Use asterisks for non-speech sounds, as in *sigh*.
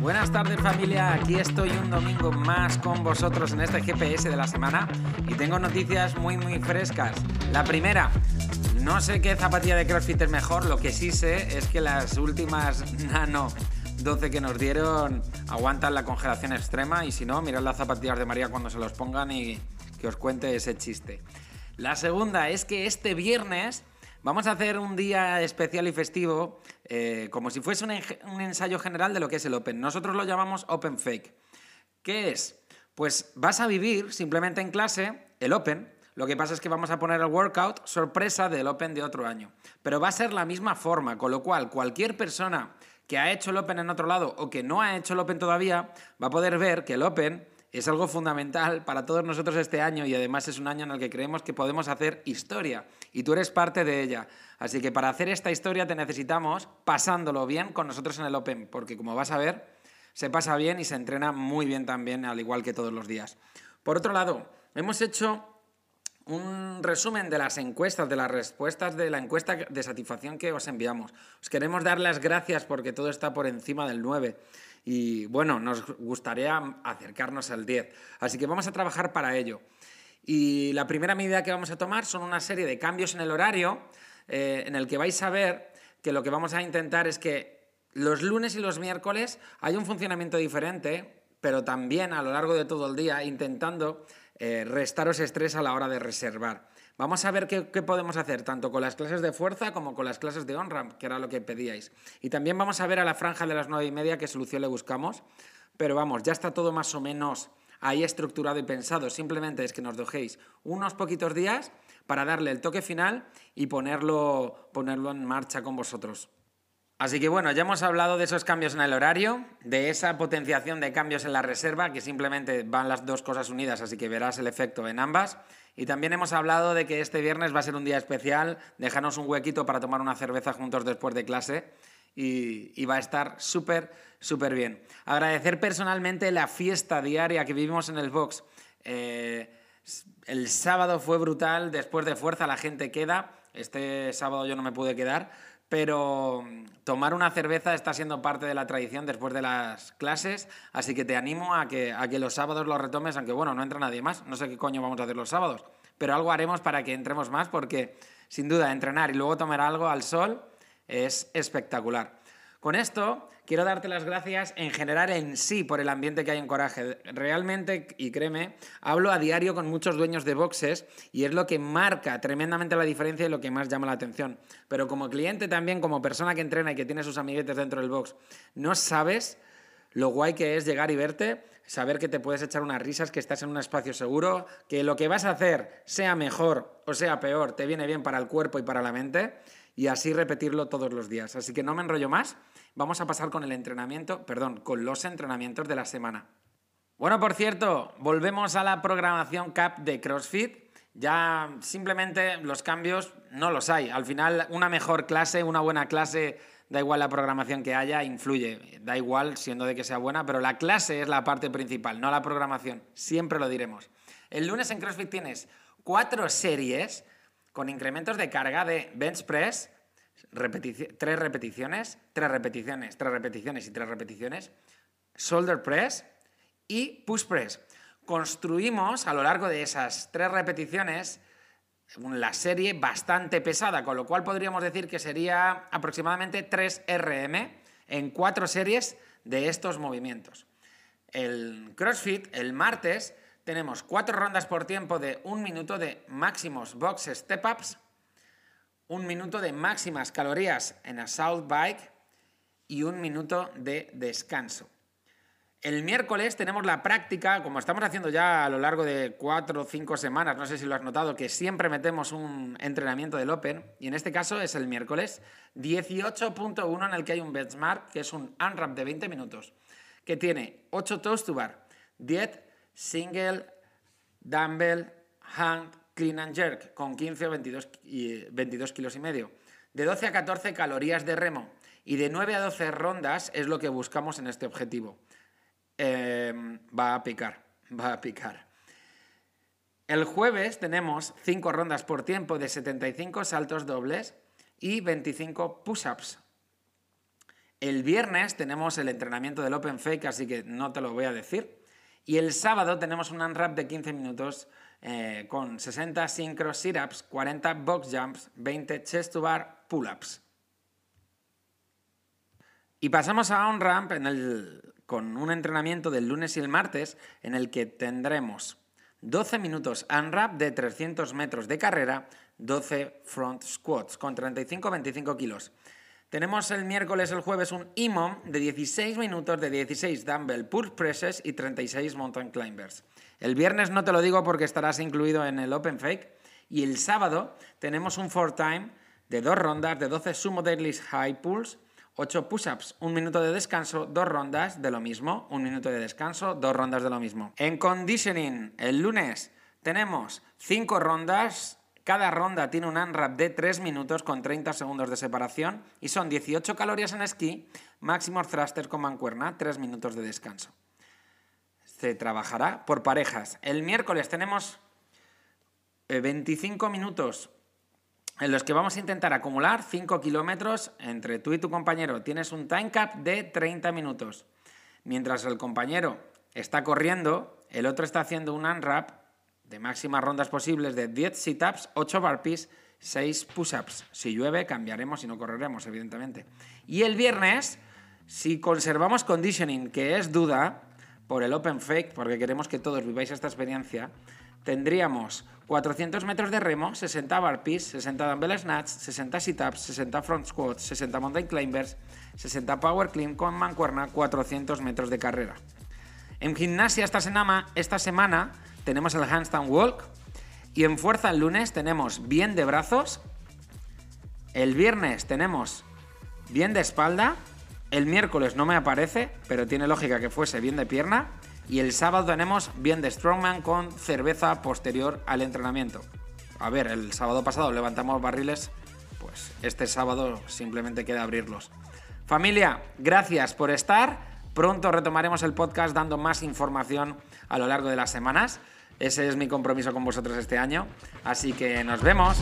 Buenas tardes familia, aquí estoy un domingo más con vosotros en este GPS de la semana y tengo noticias muy muy frescas. La primera, no sé qué zapatilla de CrossFit es mejor, lo que sí sé es que las últimas *laughs* Nano 12 que nos dieron aguantan la congelación extrema y si no, mirad las zapatillas de María cuando se los pongan y que os cuente ese chiste. La segunda es que este viernes vamos a hacer un día especial y festivo eh, como si fuese un, un ensayo general de lo que es el Open. Nosotros lo llamamos Open Fake. ¿Qué es? Pues vas a vivir simplemente en clase el Open, lo que pasa es que vamos a poner el workout sorpresa del Open de otro año. Pero va a ser la misma forma, con lo cual cualquier persona que ha hecho el Open en otro lado o que no ha hecho el Open todavía va a poder ver que el Open es algo fundamental para todos nosotros este año y además es un año en el que creemos que podemos hacer historia y tú eres parte de ella. Así que para hacer esta historia te necesitamos pasándolo bien con nosotros en el Open, porque como vas a ver, se pasa bien y se entrena muy bien también, al igual que todos los días. Por otro lado, hemos hecho un resumen de las encuestas, de las respuestas de la encuesta de satisfacción que os enviamos. Os queremos dar las gracias porque todo está por encima del 9 y bueno, nos gustaría acercarnos al 10. Así que vamos a trabajar para ello. Y la primera medida que vamos a tomar son una serie de cambios en el horario eh, en el que vais a ver que lo que vamos a intentar es que los lunes y los miércoles hay un funcionamiento diferente, pero también a lo largo de todo el día intentando eh, restaros estrés a la hora de reservar. Vamos a ver qué, podemos hacer, tanto con las clases de fuerza como con las clases de on-ramp, que era lo que pedíais. Y también vamos a ver a la franja de las nueve y media qué solución le buscamos. Pero vamos, ya está todo más o menos ahí estructurado y pensado. Simplemente es que nos dejéis unos poquitos días para darle el toque final y ponerlo, ponerlo en marcha con vosotros. Así que bueno, ya hemos hablado de esos cambios en el horario, de esa potenciación de cambios en la reserva, que simplemente van las dos cosas unidas, así que verás el efecto en ambas. Y también hemos hablado de que este viernes va a ser un día especial, déjanos un huequito para tomar una cerveza juntos después de clase y, va a estar súper, súper bien. Agradecer personalmente la fiesta diaria que vivimos en el box. Eh, el sábado fue brutal, después de fuerza la gente queda. Este sábado yo no me pude quedar, pero mm, tomar una cerveza está siendo parte de la tradición después de las clases, así que te animo a que, a que los sábados lo retomes, aunque bueno, no entra nadie más, no sé qué coño vamos a hacer los sábados, pero algo haremos para que entremos más, porque sin duda entrenar y luego tomar algo al sol es espectacular. Con esto quiero darte las gracias en general en sí por el ambiente que hay en Coraje. Realmente, y créeme, hablo a diario con muchos dueños de boxes y es lo que marca tremendamente la diferencia y lo que más llama la atención. Pero como cliente también, como persona que entrena y que tiene sus amiguetes dentro del box, no sabes lo guay que es llegar y verte, saber que te puedes echar unas risas, que estás en un espacio seguro, que lo que vas a hacer, sea mejor o sea peor, te viene bien para el cuerpo y para la mente y así repetirlo todos los días. Así que no me enrollo más, vamos a pasar con el entrenamiento, perdón, con los entrenamientos de la semana. Bueno, por cierto, volvemos a la programación CAP de CrossFit. Ya simplemente los cambios no los hay. Al final, una mejor clase, una buena clase, da igual la programación que haya, influye. Da igual siendo de que sea buena, pero la clase es la parte principal, no la programación. Siempre lo diremos. El lunes en CrossFit tienes cuatro series con incrementos de carga de bench press, tres repeticiones, tres repeticiones, tres repeticiones y tres repeticiones, shoulder press y push press. Construimos a lo largo de esas tres repeticiones la serie bastante pesada, con lo cual podríamos decir que sería aproximadamente 3 RM en cuatro series de estos movimientos. El CrossFit, el martes, tenemos cuatro rondas por tiempo de un minuto de máximos box step-ups, un minuto de máximas calorías en assault bike y un minuto de descanso. El miércoles tenemos la práctica, como estamos haciendo ya a lo largo de cuatro o cinco semanas, no sé si lo has notado, que siempre metemos un entrenamiento del Open, y en este caso es el miércoles 18.1 en el que hay un benchmark, que es un unwrap de 20 minutos, que tiene 8 toes to bar, 10 single, dumbbell, hand, clean and jerk, con 15 o 22, 22 kilos y medio. De 12 a 14 calorías de remo y de 9 a 12 rondas es lo que buscamos en este objetivo. Em, va a picar, *laughs* va a picar. El jueves tenemos 5 rondas por tiempo de 75 saltos dobles y 25 push-ups. El viernes tenemos el entrenamiento del Open Fake, así que no te lo voy a decir. Y el sábado tenemos un unwrap de 15 minutos eh, con 60 synchro sit-ups, 40 box jumps, 20 chest to bar pull-ups. Y pasamos a un ramp con un entrenamiento del lunes y el martes en el que tendremos 12 minutos unwrap de 300 metros de carrera, 12 front squats con 35-25 kilos. Tenemos el miércoles, el jueves, un IMOM de 16 minutos de 16 dumbbell pull presses y 36 mountain climbers. El viernes no te lo digo porque estarás incluido en el Open Fake. Y el sábado tenemos un four time de dos rondas de 12 sumo deadlifts high pulls, 8 push-ups, un minuto de descanso, dos rondas de lo mismo, un minuto de descanso, dos rondas de lo mismo. En conditioning, el lunes tenemos 5 rondas cada ronda tiene un unwrap de 3 minutos con 30 segundos de separación y son 18 calorías en esquí, máximo thruster con mancuerna, 3 minutos de descanso. Se trabajará por parejas. El miércoles tenemos 25 eh, minutos en los que vamos a intentar acumular 5 kilómetros entre tú y tu compañero. Tienes un time cap de 30 minutos. Mientras el compañero está corriendo, el otro está haciendo un unwrap de máximas rondas posibles de 10 sit-ups, 8 burpees, 6 push-ups. Si llueve, cambiaremos y no correremos, evidentemente. Y el viernes, si conservamos conditioning, que es duda, por el Open Fake, porque queremos que todos viváis esta experiencia, tendríamos 400 metros de remo, 60 burpees, 60 dumbbell snatch, 60 sit-ups, 60 front squats, 60 mountain climbers, 60 power clean con mancuerna, 400 metros de carrera. En gimnasia esta semana, esta semana tenemos el handstand walk. Y en fuerza el lunes tenemos bien de brazos. El viernes tenemos bien de espalda. El miércoles no me aparece, pero tiene lógica que fuese bien de pierna. Y el sábado tenemos bien de strongman con cerveza posterior al entrenamiento. A ver, el sábado pasado levantamos barriles, pues este sábado simplemente queda abrirlos. Familia, gracias por estar. Pronto retomaremos el podcast dando más información a lo largo de las semanas. Ese es mi compromiso con vosotros este año. Así que nos vemos.